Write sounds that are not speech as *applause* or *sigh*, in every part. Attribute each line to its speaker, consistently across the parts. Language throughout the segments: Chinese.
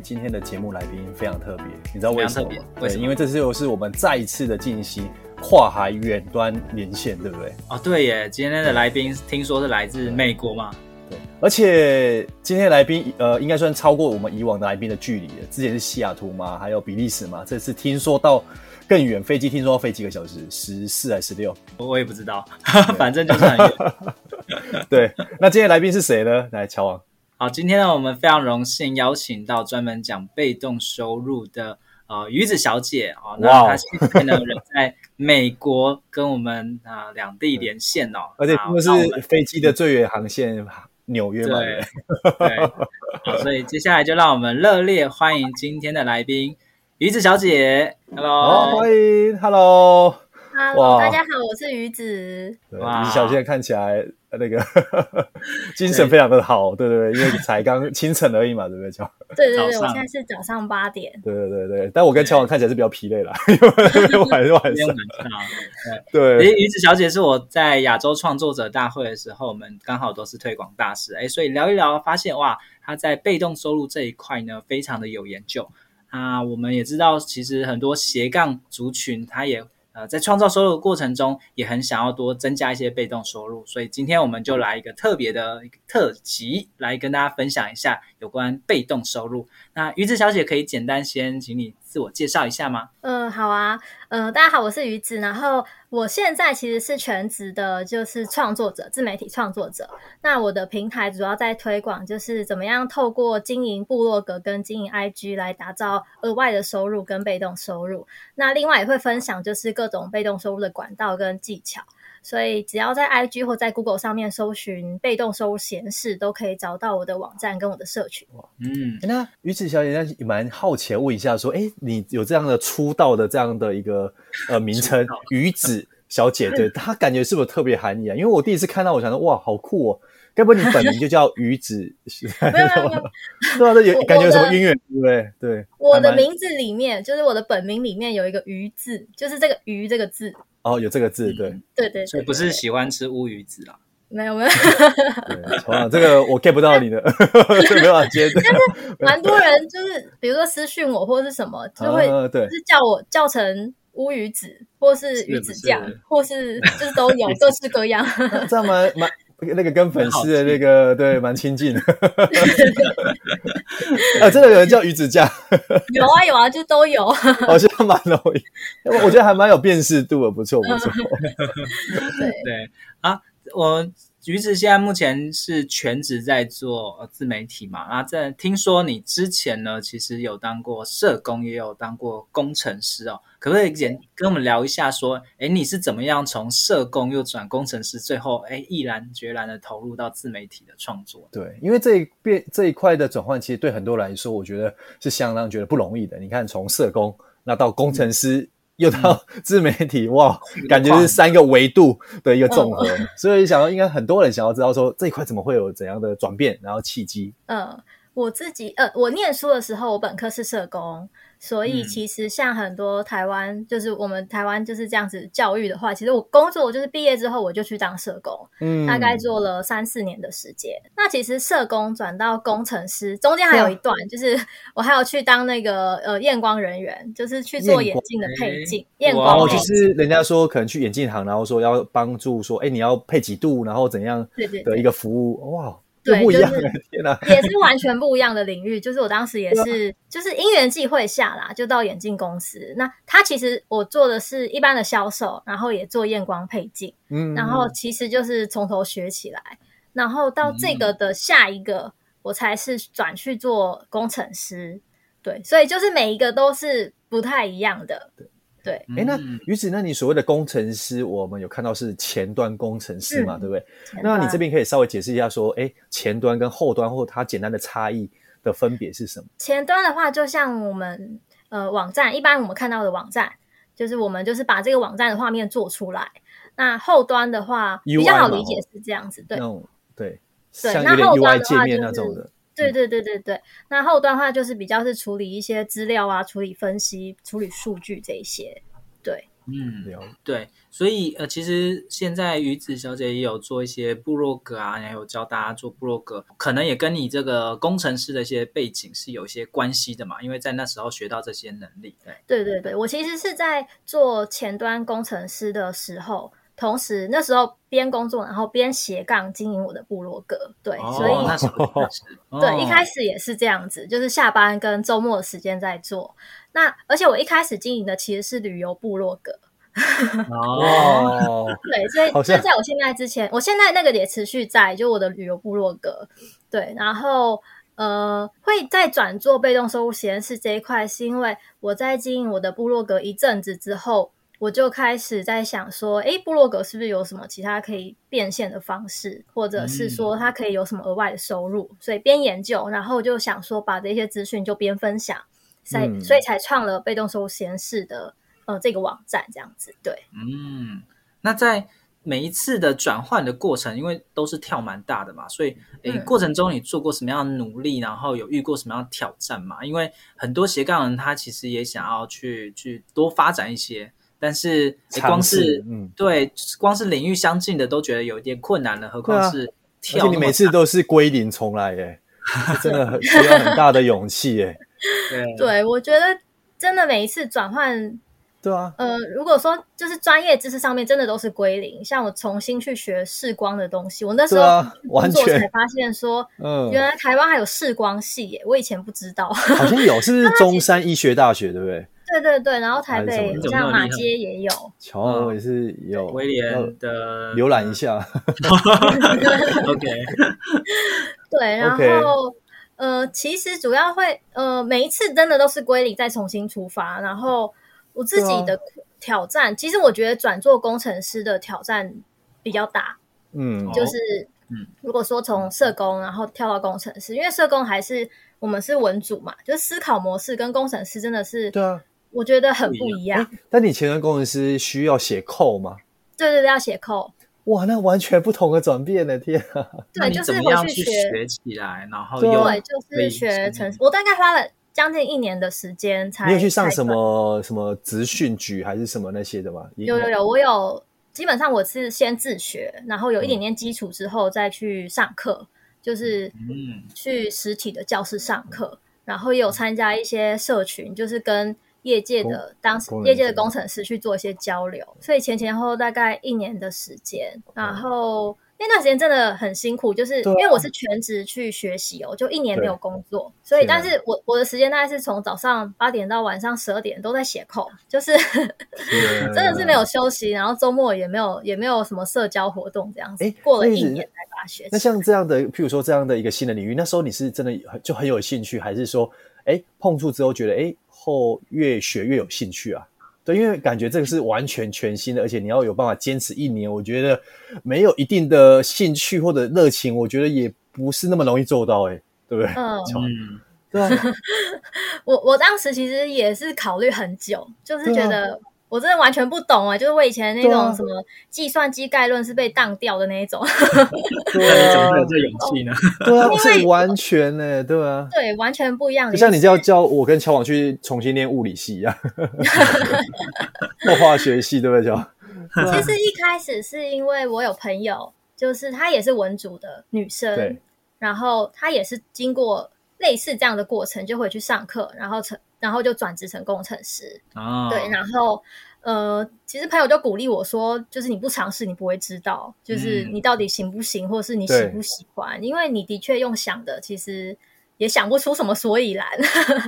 Speaker 1: 今天的节目来宾非常特别，你知道为什么吗？对，因为这次又是我们再一次的进行跨海远端连线，对不对？
Speaker 2: 哦，对耶，今天的来宾听说是来自美国嘛？
Speaker 1: 对，而且今天的来宾呃，应该算超过我们以往的来宾的距离了。之前是西雅图嘛，还有比利时嘛，这次听说到更远，飞机听说要飞几个小时，十四还是十六？
Speaker 2: 我也不知道，*laughs* 反正就是很远。*laughs*
Speaker 1: 对，那今天的来宾是谁呢？来，乔王。
Speaker 2: 好，今天呢，我们非常荣幸邀请到专门讲被动收入的呃鱼子小姐哦，那她现在呢人在美国，跟我们啊、呃、两地连线哦，
Speaker 1: 而且不是飞机的最远航线纽约嘛，
Speaker 2: 对，对，好，所以接下来就让我们热烈欢迎今天的来宾鱼子小姐，Hello，
Speaker 1: 好，欢迎，Hello。
Speaker 3: Hello，大家好，我是鱼子。
Speaker 1: 鱼子小姐看起来那个 *laughs* 精神非常的好，对对对，因为才刚清晨而已嘛，对不对？乔 *laughs*
Speaker 3: 对对对，我现在是早上八点。
Speaker 1: 对对对对，但我跟乔王看起来是比较疲累了，*laughs* 因为晚上晚上。对，
Speaker 2: 哎，鱼子小姐是我在亚洲创作者大会的时候，我们刚好都是推广大使，哎，所以聊一聊，发现哇，她在被动收入这一块呢，非常的有研究啊。我们也知道，其实很多斜杠族群，他也。呃，在创造收入的过程中，也很想要多增加一些被动收入，所以今天我们就来一个特别的特辑，来跟大家分享一下有关被动收入。那鱼子小姐可以简单先请你自我介绍一下吗？
Speaker 3: 嗯、好啊，嗯、大家好，我是鱼子，然后我现在其实是全职的，就是创作者，自媒体创作者。那我的平台主要在推广，就是怎么样透过经营部落格跟经营 IG 来打造额外的收入跟被动收入。那另外也会分享就是各种被动收入的管道跟技巧。所以只要在 IG 或在 Google 上面搜寻“被动收入闲事”，都可以找到我的网站跟我的社群。
Speaker 1: 嗯，那鱼子小姐，那蛮好奇问一下，说，哎，你有这样的出道的这样的一个呃名称“鱼子小姐”，对，*laughs* 她感觉是不是特别含义啊？因为我第一次看到，我想说，哇，好酷哦！该不会你本名就叫鱼子？*laughs*
Speaker 3: 没有没有没有，*laughs*
Speaker 1: 对啊，这有感觉有什么渊源，对不对？对，
Speaker 3: 我的名字里面就是我的本名里面有一个“鱼”字，就是这个“鱼”这个字。
Speaker 1: 哦，有这个字，对，
Speaker 3: 嗯、对，对对，
Speaker 2: 所以不是喜欢吃乌鱼子啊？
Speaker 3: 没有没有，*laughs*
Speaker 1: 哇，这个我 get 不到你的，*laughs* 没办法接。但
Speaker 3: 是 *laughs* 蛮多人就是，比如说私讯我或是什么，就会就是叫我叫成乌鱼子，或是鱼子酱，或是就是都有各式各样。
Speaker 1: 这样蛮蛮。那个跟粉丝的那个对蛮亲近的，*laughs* 啊，真的有人叫鱼子酱？*laughs*
Speaker 3: 有啊有啊，就都有，
Speaker 1: 好 *laughs* 像蛮容易，我觉得还蛮有辨识度的，不错不错。
Speaker 3: 对
Speaker 2: 对啊，我。鱼子现在目前是全职在做自媒体嘛？啊在听说你之前呢，其实有当过社工，也有当过工程师哦。可不可以简跟我们聊一下，说，哎，你是怎么样从社工又转工程师，最后哎毅然决然的投入到自媒体的创作？
Speaker 1: 对，因为这一变这一块的转换，其实对很多人来说，我觉得是相当觉得不容易的。你看，从社工那到工程师。嗯又到自媒体，哇，*laughs* 感觉是三个维度的一个综合，嗯、所以想要应该很多人想要知道说这一块怎么会有怎样的转变，然后契机。
Speaker 3: 嗯，我自己呃，我念书的时候，我本科是社工。所以其实像很多台湾，嗯、就是我们台湾就是这样子教育的话，其实我工作我就是毕业之后我就去当社工，嗯，大概做了三四年的时间。那其实社工转到工程师中间还有一段，嗯、就是 *laughs* 我还有去当那个呃验光人员，就是去做眼镜的配镜，验光。
Speaker 1: 就是人家说可能去眼镜行，然后说要帮助说，哎，你要配几度，然后怎样的一个服务，对对对哇。
Speaker 3: 对，
Speaker 1: 不一样的
Speaker 3: 就是
Speaker 1: 天哪，
Speaker 3: 也是完全不一样的领域。就是我当时也是，就是因缘际会下啦，就到眼镜公司。那他其实我做的是一般的销售，然后也做验光配镜，
Speaker 1: 嗯，
Speaker 3: 然后其实就是从头学起来，然后到这个的下一个，我才是转去做工程师。对，所以就是每一个都是不太一样的。对，
Speaker 1: 哎，那于子，那你所谓的工程师，我们有看到是前端工程师嘛，嗯、对不对？那你这边可以稍微解释一下，说，哎，前端跟后端或它简单的差异的分别是什么？
Speaker 3: 前端的话，就像我们呃网站，一般我们看到的网站，就是我们就是把这个网站的画面做出来。那后端的话，比较好理解是这样子，对，
Speaker 1: 对，
Speaker 3: 对，
Speaker 1: 像
Speaker 3: 那后端的话
Speaker 1: 界面那种的。
Speaker 3: 对对对对对，那后端的话就是比较是处理一些资料啊，处理分析、处理数据这一些。对，
Speaker 2: 嗯，对，所以呃，其实现在于子小姐也有做一些部落格啊，也有教大家做部落格，可能也跟你这个工程师的一些背景是有一些关系的嘛，因为在那时候学到这些能力。对，
Speaker 3: 对对对，我其实是在做前端工程师的时候。同时，那时候边工作，然后边斜杠经营我的部落格，对，哦、所以
Speaker 2: 那时候 *laughs*
Speaker 3: 对，一开始也是这样子，就是下班跟周末的时间在做。那而且我一开始经营的其实是旅游部落格，
Speaker 1: 哦，*laughs*
Speaker 3: 对，所以就在我现在之前，我现在那个也持续在，就我的旅游部落格，对，然后呃，会再转做被动收入实验室这一块，是因为我在经营我的部落格一阵子之后。我就开始在想说，诶，部落格是不是有什么其他可以变现的方式，或者是说它可以有什么额外的收入？嗯、所以边研究，然后就想说把这些资讯就边分享，才、嗯、所以才创了被动收入实验室的呃这个网站这样子。对，
Speaker 2: 嗯，那在每一次的转换的过程，因为都是跳蛮大的嘛，所以诶、嗯、过程中你做过什么样的努力，然后有遇过什么样的挑战嘛？因为很多斜杠人他其实也想要去去多发展一些。但是光是嗯，对，光是领域相近的都觉得有一点困难了，何况是跳。
Speaker 1: 而且你每次都是归零重来，耶，真的很需要很大的勇气，耶。*laughs*
Speaker 3: 对，对我觉得真的每一次转换，
Speaker 1: 对啊，
Speaker 3: 呃，如果说就是专业知识上面真的都是归零，像我重新去学视光的东西，我那时候工作才发现说，嗯，原来台湾还有视光系耶，我以前不知道，
Speaker 1: 好像有，是不 *laughs* 是中山医学大学，对不对？
Speaker 3: 对对对，然后台北像马街也有，*laughs*
Speaker 1: 乔也是有，
Speaker 2: 威廉的
Speaker 1: 浏览一下。*laughs*
Speaker 2: OK，*laughs*
Speaker 3: 对，然后 Okay. 呃，其实主要会呃，每一次真的都是归零再重新出发。然后我自己的挑战，啊、其实我觉得转做工程师的挑战比较大。嗯，就是嗯，如果说从社工然后跳到工程师，因为社工还是我们是文组嘛，就是思考模式跟工程师真的是
Speaker 1: 对啊。
Speaker 3: 我觉得很不一样。
Speaker 1: 但你前端工程师需要写 code 吗？
Speaker 3: 对对对，要写 code。
Speaker 1: 哇，那完全不同的转变呢！天啊！
Speaker 3: 对，就是回去学
Speaker 2: 学起来，然后
Speaker 3: 对，就是学程式。我大概花了将近一年的时间才。
Speaker 1: 你有去上什么什么职训局还是什么那些的吗？
Speaker 3: 有有有，我有。基本上我是先自学，然后有一点点基础之后再去上课，就是嗯，去实体的教室上课，然后也有参加一些社群，就是跟。业界的当时，业界的工程师去做一些交流，所以前前后后大概一年的时间。然后那段时间真的很辛苦，就是因为我是全职去学习哦，就一年没有工作，所以但是我我的时间大概是从早上八点到晚上十二点都在写 code，就是 *laughs* 真的是没有休息，然后周末也没有也没有什么社交活动这样子。过了一年才把它学。
Speaker 1: 那像这样的，譬如说这样的一个新的领域，那时候你是真的就很有兴趣，还是说哎碰触之后觉得哎？后越学越有兴趣啊，对，因为感觉这个是完全全新的，而且你要有办法坚持一年，我觉得没有一定的兴趣或者热情，我觉得也不是那么容易做到，哎，对不对？嗯，*laughs* 对啊。*laughs*
Speaker 3: 我我当时其实也是考虑很久，就是觉得。我真的完全不懂啊，就是我以前那种什么计算机概论是被当掉的那一种。*laughs*
Speaker 2: 对啊，怎么会有这勇气呢？*laughs*
Speaker 1: 对啊，不是完全呢，对啊，
Speaker 3: 对，完全不一样。
Speaker 1: 就像你就要叫我跟乔网去重新念物理系一样，*laughs* 或化学系，对不对，乔？
Speaker 3: 其实一开始是因为我有朋友，就是她也是文组的女生，对然后她也是经过类似这样的过程，就回去上课，然后成。然后就转职成工程师，哦、对，然后呃，其实朋友就鼓励我说，就是你不尝试，你不会知道，就是你到底行不行，嗯、或是你喜不喜欢，因为你的确用想的，其实也想不出什么所以然。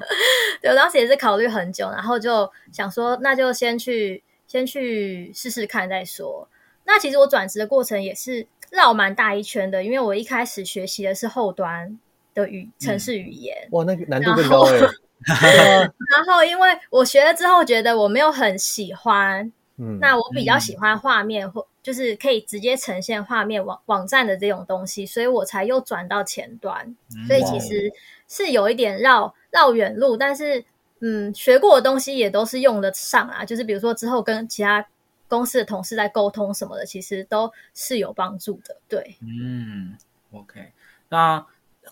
Speaker 3: *laughs* 对，我当时也是考虑很久，然后就想说，那就先去先去试试看再说。那其实我转职的过程也是绕蛮大一圈的，因为我一开始学习的是后端的语城市语言，嗯、
Speaker 1: 哇，那个难度更高诶。*laughs*
Speaker 3: 然后，因为我学了之后，觉得我没有很喜欢，嗯，那我比较喜欢画面或就是可以直接呈现画面网网站的这种东西，所以我才又转到前端。所以其实是有一点绕绕远路，但是嗯，学过的东西也都是用得上啊。就是比如说之后跟其他公司的同事在沟通什么的，其实都是有帮助的。对，
Speaker 2: 嗯，OK，那。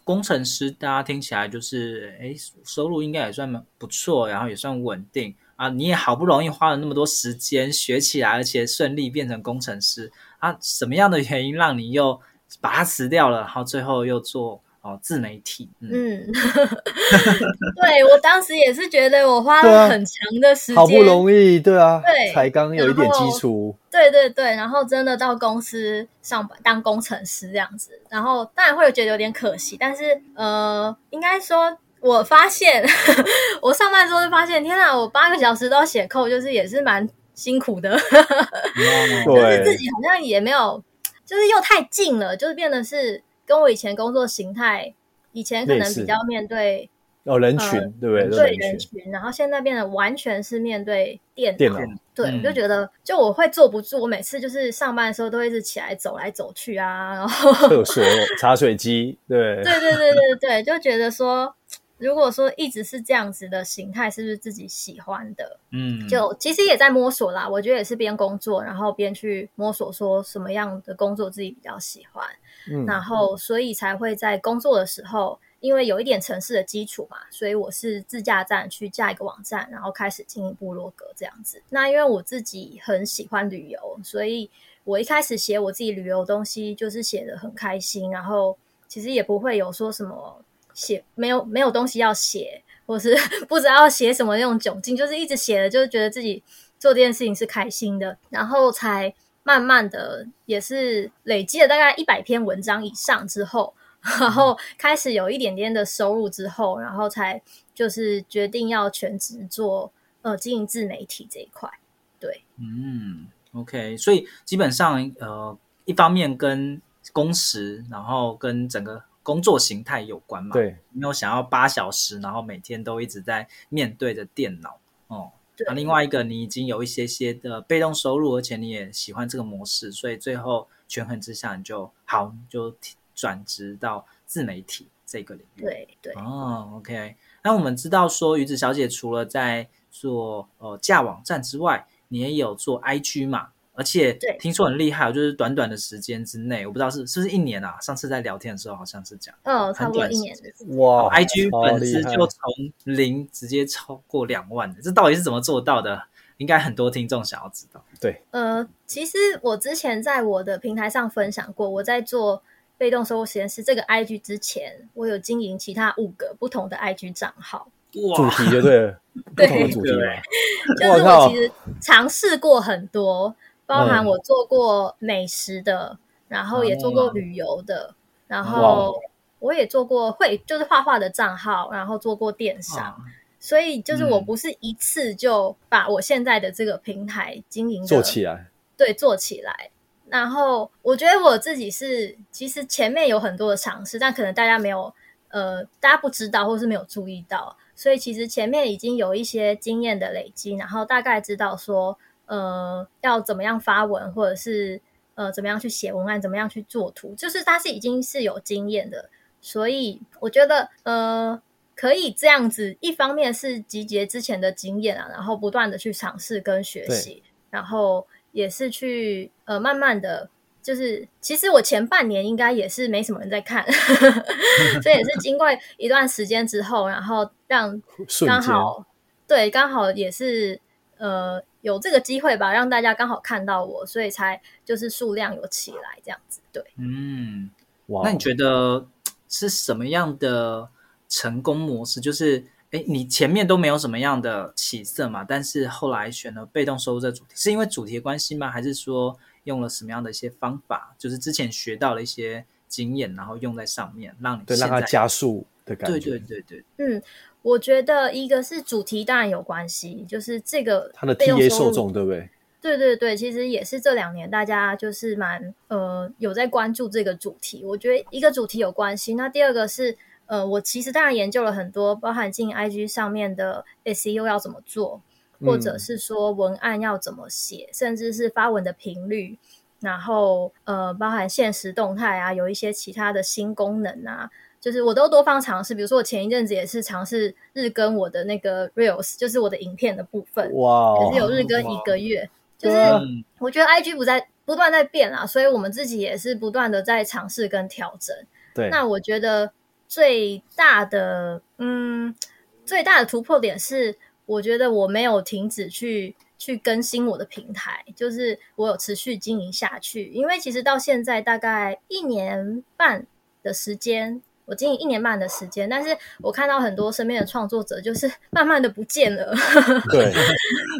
Speaker 2: 工程师，大家听起来就是，哎，收入应该也算不错，然后也算稳定啊。你也好不容易花了那么多时间学起来，而且顺利变成工程师啊，什么样的原因让你又把它辞掉了，然后最后又做？哦，自媒体，嗯，嗯 *laughs*
Speaker 3: 对，我当时也是觉得我花了很长的时间，
Speaker 1: 啊、好不容易，对啊，
Speaker 3: 对，
Speaker 1: 才刚有一点基础，
Speaker 3: 对对对，然后真的到公司上班当工程师这样子，然后当然会觉得有点可惜，但是呃，应该说我发现 *laughs* 我上班之后就发现，天哪，我八个小时都要写 code，就是也是蛮辛苦的，*laughs* 就是自己好像也没有，就是又太近了，就是变得是。跟我以前工作形态，以前可能比较面对
Speaker 1: 哦人群，对不对？
Speaker 3: 对人群，然后现在变得完全是面对电脑，电脑对，嗯、就觉得就我会坐不住，我每次就是上班的时候都会一直起来走来走去啊，然后
Speaker 1: 厕所、茶水机，对，*laughs*
Speaker 3: 对对对对对，就觉得说。如果说一直是这样子的形态，是不是自己喜欢的？嗯，就其实也在摸索啦。我觉得也是边工作，然后边去摸索，说什么样的工作自己比较喜欢。嗯，然后所以才会在工作的时候，因为有一点程式的基础嘛，所以我是自架站去架一个网站，然后开始经营部落格这样子。那因为我自己很喜欢旅游，所以我一开始写我自己旅游的东西，就是写得很开心，然后其实也不会有说什么。写没有没有东西要写，或是 *laughs* 不知道写什么那种窘境，就是一直写的，就是觉得自己做这件事情是开心的，然后才慢慢的也是累积了大概一百篇文章以上之后，然后开始有一点点的收入之后，然后才就是决定要全职做呃经营自媒体这一块。对，
Speaker 2: 嗯，OK，所以基本上呃一方面跟工时，然后跟整个。工作形态有关嘛？
Speaker 1: 对，
Speaker 2: 没有想要八小时，然后每天都一直在面对着电脑哦。啊、另外一个，你已经有一些些的被动收入，而且你也喜欢这个模式，所以最后权衡之下，你就好就转职到自媒体这个领域。
Speaker 3: 对对。
Speaker 2: 哦，OK。那我们知道说，鱼子小姐除了在做呃架网站之外，你也有做 IG 嘛？而且听说很厉害，就是短短的时间之内，我不知道是是不是一年啊？上次在聊天的时候好像是讲，
Speaker 3: 哦，差不多一年。
Speaker 2: 哇，IG 粉丝就从零直接超过两万，这到底是怎么做到的？应该很多听众想要知道。
Speaker 1: 对，
Speaker 3: 呃，其实我之前在我的平台上分享过，我在做被动收入实验室这个 IG 之前，我有经营其他五个不同的 IG 账号。
Speaker 1: 哇，主题就对了，
Speaker 3: 对 *laughs*
Speaker 1: 不同的主题，*laughs*
Speaker 3: 就是我其实尝试过很多。包含我做过美食的，嗯、然后也做过旅游的，嗯、然后我也做过会就是画画的账号，然后做过电商，嗯、所以就是我不是一次就把我现在的这个平台经营
Speaker 1: 做起来，
Speaker 3: 对，做起来。然后我觉得我自己是其实前面有很多的尝试，但可能大家没有呃，大家不知道或是没有注意到，所以其实前面已经有一些经验的累积，然后大概知道说。呃，要怎么样发文，或者是呃，怎么样去写文案，怎么样去做图，就是他是已经是有经验的，所以我觉得呃，可以这样子。一方面是集结之前的经验啊，然后不断的去尝试跟学习，然后也是去呃，慢慢的就是，其实我前半年应该也是没什么人在看，*laughs* 所以也是经过一段时间之后，然后让刚好对，刚好也是呃。有这个机会吧，让大家刚好看到我，所以才就是数量有起来这样子。对，
Speaker 2: 嗯，哇，那你觉得是什么样的成功模式？就是哎，你前面都没有什么样的起色嘛，但是后来选了被动收入这主题，是因为主题的关系吗？还是说用了什么样的一些方法，就是之前学到了一些经验，然后用在上面，让你
Speaker 1: 对让它加速的感觉？
Speaker 2: 对对对对，
Speaker 3: 嗯，我觉得一个是主题当然有关系，就是这个
Speaker 1: 它的 TA 受众对不对？
Speaker 3: 对对对，其实也是这两年大家就是蛮呃有在关注这个主题。我觉得一个主题有关系，那第二个是。呃，我其实当然研究了很多，包含进 IG 上面的 SEO 要怎么做，或者是说文案要怎么写，嗯、甚至是发文的频率，然后呃，包含限时动态啊，有一些其他的新功能啊，就是我都多方尝试。比如说我前一阵子也是尝试日更我的那个 Reels，就是我的影片的部分，
Speaker 1: 哇，
Speaker 3: 也是有日更一个月。就是我觉得 IG 不在不断在变啊，所以我们自己也是不断的在尝试跟调整。
Speaker 1: 对，
Speaker 3: 那我觉得。最大的嗯，最大的突破点是，我觉得我没有停止去去更新我的平台，就是我有持续经营下去。因为其实到现在大概一年半的时间，我经营一年半的时间，但是我看到很多身边的创作者就是 *laughs* 慢慢的不见了。*laughs*
Speaker 1: 对，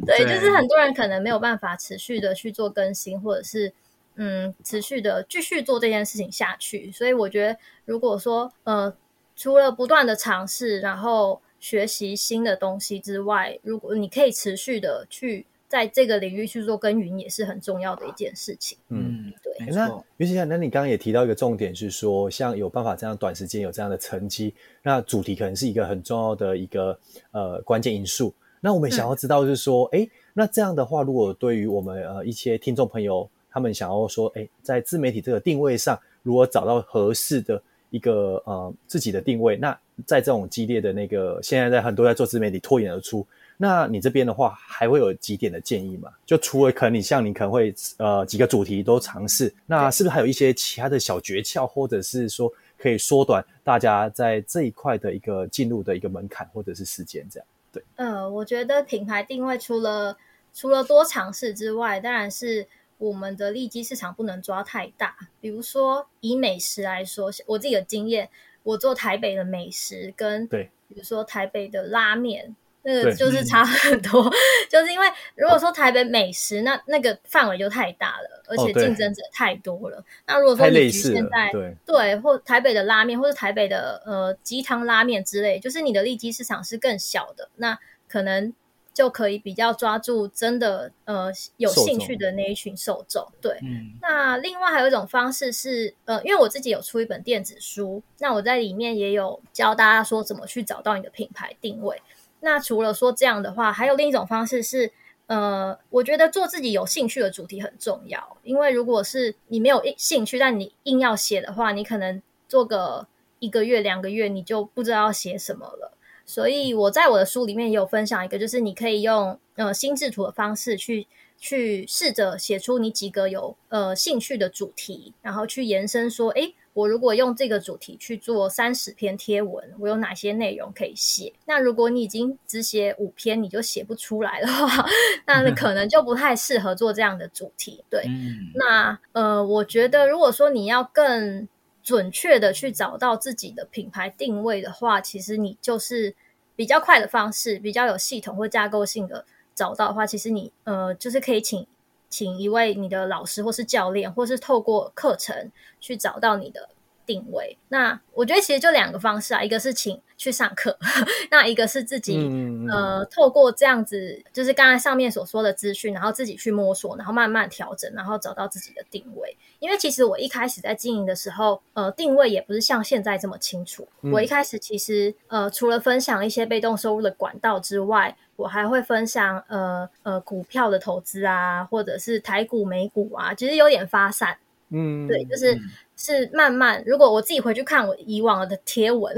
Speaker 3: 对，就是很多人可能没有办法持续的去做更新，或者是。嗯，持续的继续做这件事情下去，所以我觉得，如果说呃，除了不断的尝试，然后学习新的东西之外，如果你可以持续的去在这个领域去做耕耘，也是很重要的一件事情。
Speaker 1: 嗯，
Speaker 3: 对。
Speaker 1: 那于是那你刚刚也提到一个重点是说，像有办法这样短时间有这样的成绩，那主题可能是一个很重要的一个呃关键因素。那我们想要知道就是说，哎、嗯，那这样的话，如果对于我们呃一些听众朋友。他们想要说，哎，在自媒体这个定位上，如何找到合适的一个呃自己的定位，那在这种激烈的那个现在在很多在做自媒体脱颖而出，那你这边的话还会有几点的建议吗？就除了可能你像你可能会呃几个主题都尝试，那是不是还有一些其他的小诀窍，或者是说可以缩短大家在这一块的一个进入的一个门槛或者是时间这样？对，
Speaker 3: 呃，我觉得品牌定位除了除了多尝试之外，当然是。我们的利基市场不能抓太大，比如说以美食来说，我自己的经验，我做台北的美食跟对，比如说台北的拉面，那个就是差很多，*laughs* 就是因为如果说台北美食，那那个范围就太大了，而且竞争者太多了。那如果说你局限在对对，或台北的拉面，或者台北的呃鸡汤拉面之类，就是你的利基市场是更小的，那可能。就可以比较抓住真的呃有兴趣的那一群受众，对。嗯。那另外还有一种方式是呃，因为我自己有出一本电子书，那我在里面也有教大家说怎么去找到你的品牌定位。那除了说这样的话，还有另一种方式是呃，我觉得做自己有兴趣的主题很重要，因为如果是你没有兴趣，但你硬要写的话，你可能做个一个月两个月，你就不知道要写什么了。所以我在我的书里面也有分享一个，就是你可以用呃心智图的方式去去试着写出你几个有呃兴趣的主题，然后去延伸说，诶，我如果用这个主题去做三十篇贴文，我有哪些内容可以写？那如果你已经只写五篇，你就写不出来的话，*laughs* 那可能就不太适合做这样的主题。对，嗯、那呃，我觉得如果说你要更准确的去找到自己的品牌定位的话，其实你就是比较快的方式，比较有系统或架构性的找到的话，其实你呃就是可以请请一位你的老师或是教练，或是透过课程去找到你的定位。那我觉得其实就两个方式啊，一个是请去上课，*laughs* 那一个是自己、嗯、呃透过这样子，就是刚才上面所说的资讯，然后自己去摸索，然后慢慢调整，然后找到自己的定位。因为其实我一开始在经营的时候，呃，定位也不是像现在这么清楚。嗯、我一开始其实呃，除了分享一些被动收入的管道之外，我还会分享呃呃股票的投资啊，或者是台股、美股啊，其实有点发散。嗯，对，就是是慢慢。如果我自己回去看我以往的贴文，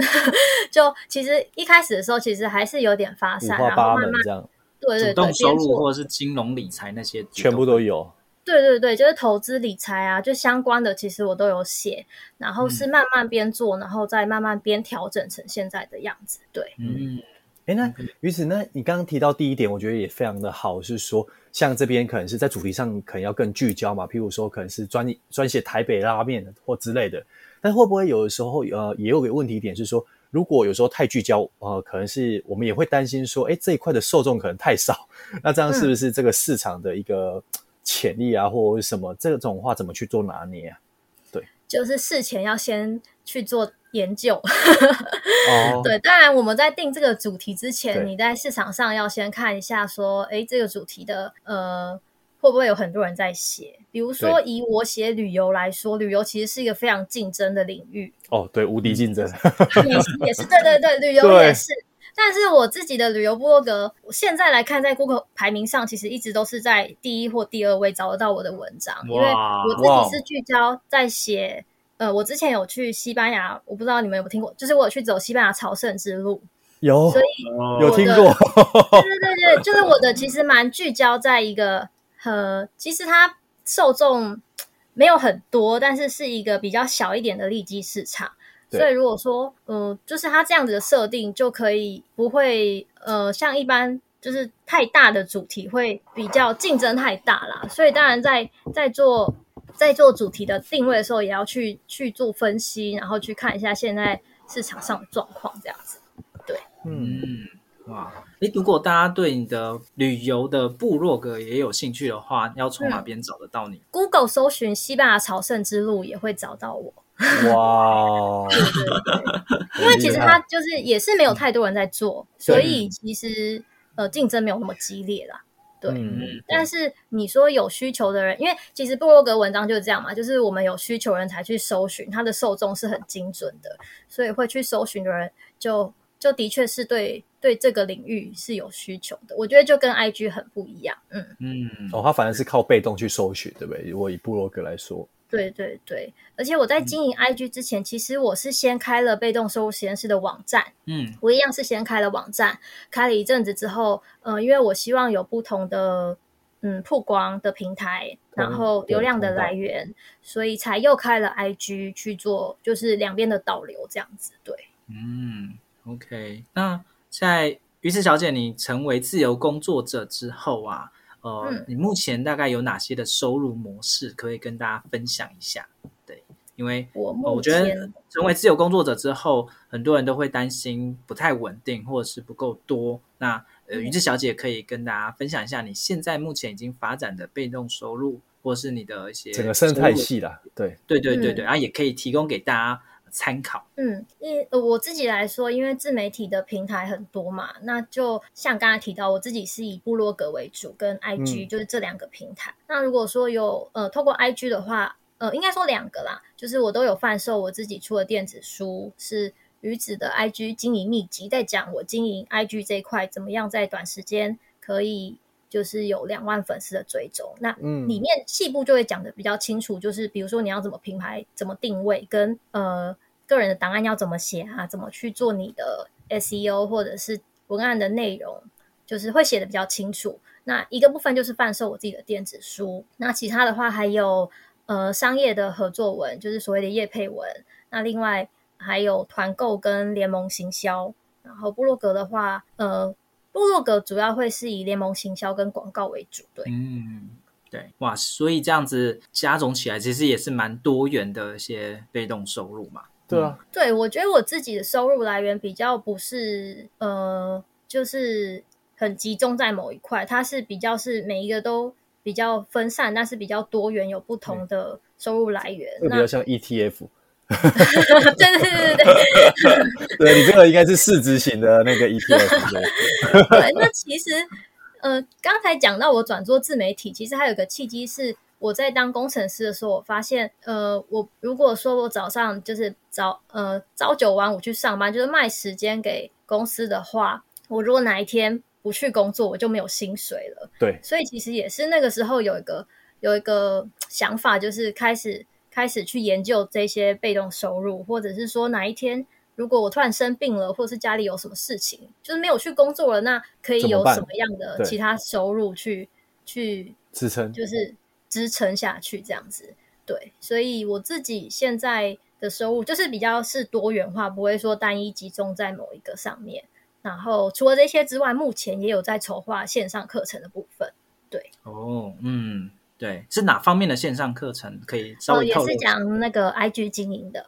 Speaker 3: 就其实一开始的时候，其实还是有点发散，然后慢慢这样。对对对，
Speaker 2: 主动收入或者是金融理财那些
Speaker 1: 全部都有。
Speaker 3: 对对对，就是投资理财啊，就相关的，其实我都有写，然后是慢慢边做，嗯、然后再慢慢边调整成现在的样子。对，
Speaker 1: 嗯，哎，那于此呢，你刚刚提到第一点，我觉得也非常的好，是说像这边可能是在主题上可能要更聚焦嘛，譬如说可能是专专写台北拉面或之类的，但会不会有的时候呃也有个问题点是说，如果有时候太聚焦，呃，可能是我们也会担心说，哎，这一块的受众可能太少，那这样是不是这个市场的一个潜力啊，嗯、或者什么这种话怎么去做拿捏啊？对，
Speaker 3: 就是事前要先去做研究。哦，*laughs* 对，当然我们在定这个主题之前，你在市场上要先看一下，说，哎，这个主题的呃。会不会有很多人在写？比如说，以我写旅游来说，旅游其实是一个非常竞争的领域。
Speaker 1: 哦，对，无敌竞争。
Speaker 3: 也是，也是，对对对，*laughs* 旅游也是。但是我自己的旅游部落格，现在来看，在 Google 排名上，其实一直都是在第一或第二位找得到我的文章，因为我自己是聚焦在写。呃，我之前有去西班牙，我不知道你们有没有听过，就是我有去走西班牙朝圣之路。
Speaker 1: 有，
Speaker 3: 所以
Speaker 1: 有听过。
Speaker 3: 对 *laughs* 对对对，就是我的其实蛮聚焦在一个。呃，其实它受众没有很多，但是是一个比较小一点的利基市场。所以如果说，呃，就是它这样子的设定，就可以不会呃，像一般就是太大的主题会比较竞争太大啦。所以当然在在做在做主题的定位的时候，也要去去做分析，然后去看一下现在市场上的状况，这样子。对，
Speaker 2: 嗯。哇，诶，如果大家对你的旅游的部落格也有兴趣的话，要从哪边找得到你？
Speaker 3: 嗯，Google 搜寻西班牙朝圣之路也会找到我。
Speaker 1: 哇，
Speaker 3: 对对对，*laughs* 因为其实它就是也是没有太多人在做，所以其实呃竞争没有那么激烈啦。对，嗯，但是你说有需求的人，因为其实布洛格文章就是这样嘛，就是我们有需求人才去搜寻，它的受众是很精准的，所以会去搜寻的人就。就的确是对对这个领域是有需求的，我觉得就跟 IG 很不一样，嗯
Speaker 1: 嗯，哦，他反而是靠被动去搜寻，对不对？如果以布洛格来说，
Speaker 3: 对对对，而且我在经营 IG 之前，嗯、其实我是先开了被动收入实验室的网站，嗯，我一样是先开了网站，开了一阵子之后，呃，因为我希望有不同的嗯曝光的平台，然后流量的来源，所以才又开了 IG 去做，就是两边的导流这样子，对，
Speaker 2: 嗯。OK，那在鱼池小姐，你成为自由工作者之后啊，呃，嗯、你目前大概有哪些的收入模式可以跟大家分享一下？对，因为我、呃、我觉得成为自由工作者之后，很多人都会担心不太稳定或者是不够多。那呃，云志小姐可以跟大家分享一下你现在目前已经发展的被动收入，或是你的一些
Speaker 1: 整个生态系啦。对，
Speaker 2: 对对对对，然后、嗯啊、也可以提供给大家。参考，
Speaker 3: 嗯，因我自己来说，因为自媒体的平台很多嘛，那就像刚才提到，我自己是以部落格为主，跟 IG 就是这两个平台。嗯、那如果说有呃，透过 IG 的话，呃，应该说两个啦，就是我都有贩售我自己出的电子书，是鱼子的 IG 经营秘籍，在讲我经营 IG 这一块怎么样在短时间可以就是有两万粉丝的追踪。那里面细部就会讲的比较清楚，就是比如说你要怎么品牌，怎么定位，跟呃。个人的档案要怎么写啊？怎么去做你的 SEO 或者是文案的内容，就是会写的比较清楚。那一个部分就是贩售我自己的电子书，那其他的话还有呃商业的合作文，就是所谓的业配文。那另外还有团购跟联盟行销。然后部落格的话，呃，部落格主要会是以联盟行销跟广告为主。对，
Speaker 2: 嗯，对，哇，所以这样子加总起来，其实也是蛮多元的一些被动收入嘛。
Speaker 1: 对啊，
Speaker 3: 对，我觉得我自己的收入来源比较不是呃，就是很集中在某一块，它是比较是每一个都比较分散，但是比较多元，有不同的收入来源。
Speaker 1: 比较像 ETF。
Speaker 3: 对对对对对，
Speaker 1: 对 *laughs* 你这个应该是市值型的那个 ETF。*laughs*
Speaker 3: 对，那其实呃，刚才讲到我转做自媒体，其实还有个契机是。我在当工程师的时候，我发现，呃，我如果说我早上就是早呃朝九晚五去上班，就是卖时间给公司的话，我如果哪一天不去工作，我就没有薪水了。
Speaker 1: 对，
Speaker 3: 所以其实也是那个时候有一个有一个想法，就是开始开始去研究这些被动收入，或者是说哪一天如果我突然生病了，或者是家里有什么事情，就是没有去工作了，那可以有什么样的其他收入去去
Speaker 1: 支撑，
Speaker 3: 就是。支撑下去这样子，对，所以我自己现在的收入就是比较是多元化，不会说单一集中在某一个上面。然后除了这些之外，目前也有在筹划线上课程的部分。对，
Speaker 2: 哦，嗯，对，是哪方面的线上课程？可以稍微透露？
Speaker 3: 哦，也是讲那个 IG 经营的。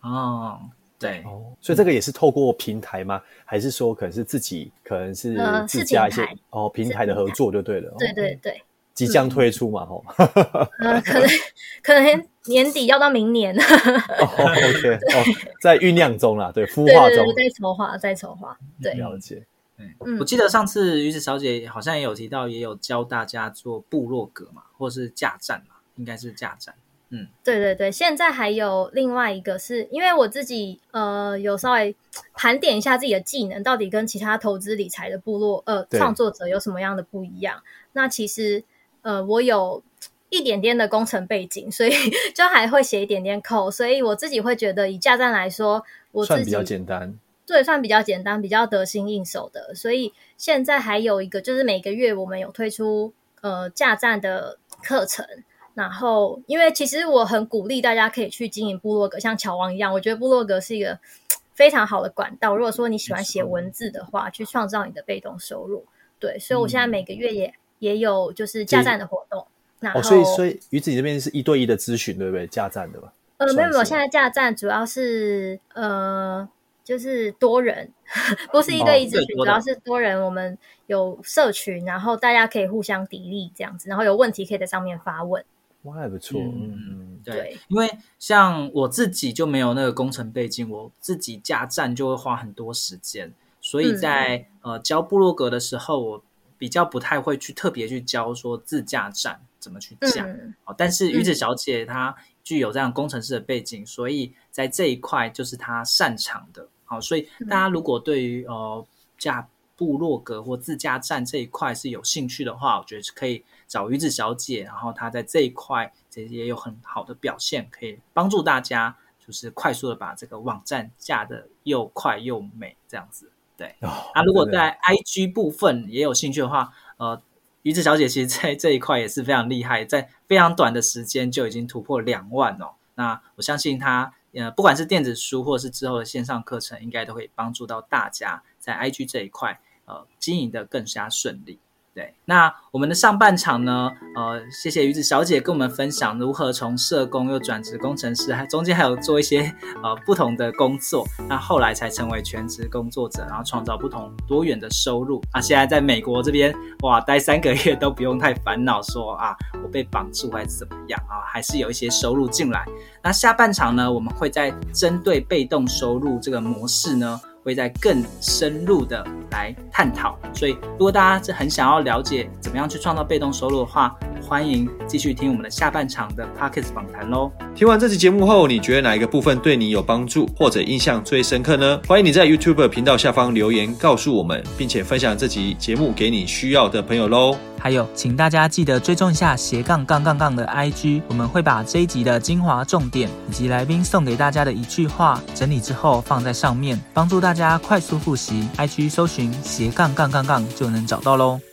Speaker 2: 哦，对，
Speaker 1: 哦，所以这个也是透过平台吗？还是说可能是自己，可能是自家一些、呃、哦平台的合作就对了。
Speaker 3: 对对对，
Speaker 1: 即将推出嘛，吼、
Speaker 3: 嗯。呃，可能可能年底要到明年。*laughs*
Speaker 1: 哦，OK，哦，在酝酿中啦，对，孵化中，
Speaker 3: 在筹划，在筹划，对，
Speaker 1: 了解。
Speaker 2: 嗯，我记得上次鱼子小姐好像也有提到，也有教大家做部落格嘛，或是架站嘛，应该是架站。嗯，
Speaker 3: 对对对，现在还有另外一个是，因为我自己呃有稍微盘点一下自己的技能，到底跟其他投资理财的部落呃创作者有什么样的不一样？那其实呃我有一点点的工程背景，所以 *laughs* 就还会写一点点 code，所以我自己会觉得以架站来说，我自己
Speaker 1: 算比较简单，
Speaker 3: 对，算比较简单，比较得心应手的。所以现在还有一个就是每个月我们有推出呃架站的课程。然后，因为其实我很鼓励大家可以去经营部落格，像乔王一样，我觉得部落格是一个非常好的管道。如果说你喜欢写文字的话，去创造你的被动收入，对。所以我现在每个月也、嗯、也有就是架站的活动。然后，
Speaker 1: 哦、所以所以鱼子你这边是一对一的咨询，对不对？架站的吧？
Speaker 3: 呃，没有没有，现在架站主要是呃，就是多人，*laughs* 不是一对一咨询，哦、主要是多人。我们有社群，然后大家可以互相砥砺这样子，然后有问题可以在上面发问。
Speaker 1: 哇，还不错。嗯
Speaker 2: 嗯，对，因为像我自己就没有那个工程背景，我自己架站就会花很多时间，所以在、嗯、呃教部落格的时候，我比较不太会去特别去教说自驾站怎么去架。嗯、但是鱼子小姐她具有这样工程师的背景，所以在这一块就是他擅长的。好，所以大家如果对于呃架部落格或自驾站这一块是有兴趣的话，我觉得是可以。找鱼子小姐，然后她在这一块其实也有很好的表现，可以帮助大家，就是快速的把这个网站架的又快又美，这样子。对，那、哦啊、如果在 IG 部分也有兴趣的话，呃，鱼子小姐其实在这一块也是非常厉害，在非常短的时间就已经突破两万哦。那我相信她，呃，不管是电子书或是之后的线上课程，应该都会帮助到大家在 IG 这一块，呃，经营的更加顺利。对，那我们的上半场呢？呃，谢谢鱼子小姐跟我们分享如何从社工又转职工程师，还中间还有做一些呃不同的工作，那后来才成为全职工作者，然后创造不同多元的收入。啊，现在在美国这边哇，待三个月都不用太烦恼说啊，我被绑住还是怎么样啊，还是有一些收入进来。那下半场呢，我们会再针对被动收入这个模式呢，会再更深入的来探讨，所以如果大家是很想要了解怎么样去创造被动收入的话，欢迎继续听我们的下半场的 Podcast 访谈喽。
Speaker 4: 听完这期节目后，你觉得哪一个部分对你有帮助，或者印象最深刻呢？欢迎你在 YouTube 频道下方留言告诉我们，并且分享这集节目给你需要的朋友喽。
Speaker 5: 还有，请大家记得追踪一下斜杠杠杠杠的 IG，我们会把这一集的精华重点以及来宾送给大家的一句话整理之后放在上面，帮助大家快速复习。IG 搜寻斜杠杠杠杠就能找到喽。